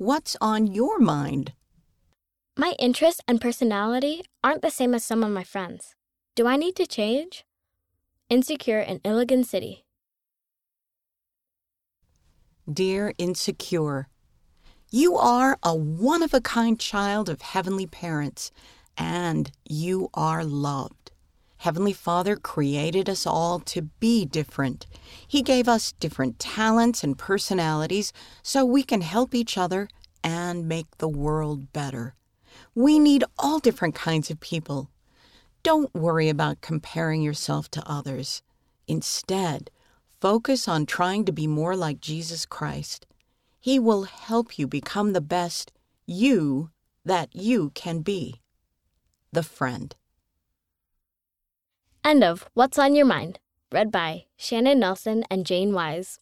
What's on your mind? My interests and personality aren't the same as some of my friends. Do I need to change? Insecure in Iligan City. Dear Insecure, you are a one of a kind child of heavenly parents, and you are loved. Heavenly Father created us all to be different. He gave us different talents and personalities so we can help each other and make the world better. We need all different kinds of people. Don't worry about comparing yourself to others. Instead, Focus on trying to be more like Jesus Christ. He will help you become the best you that you can be. The Friend. End of What's on Your Mind, read by Shannon Nelson and Jane Wise.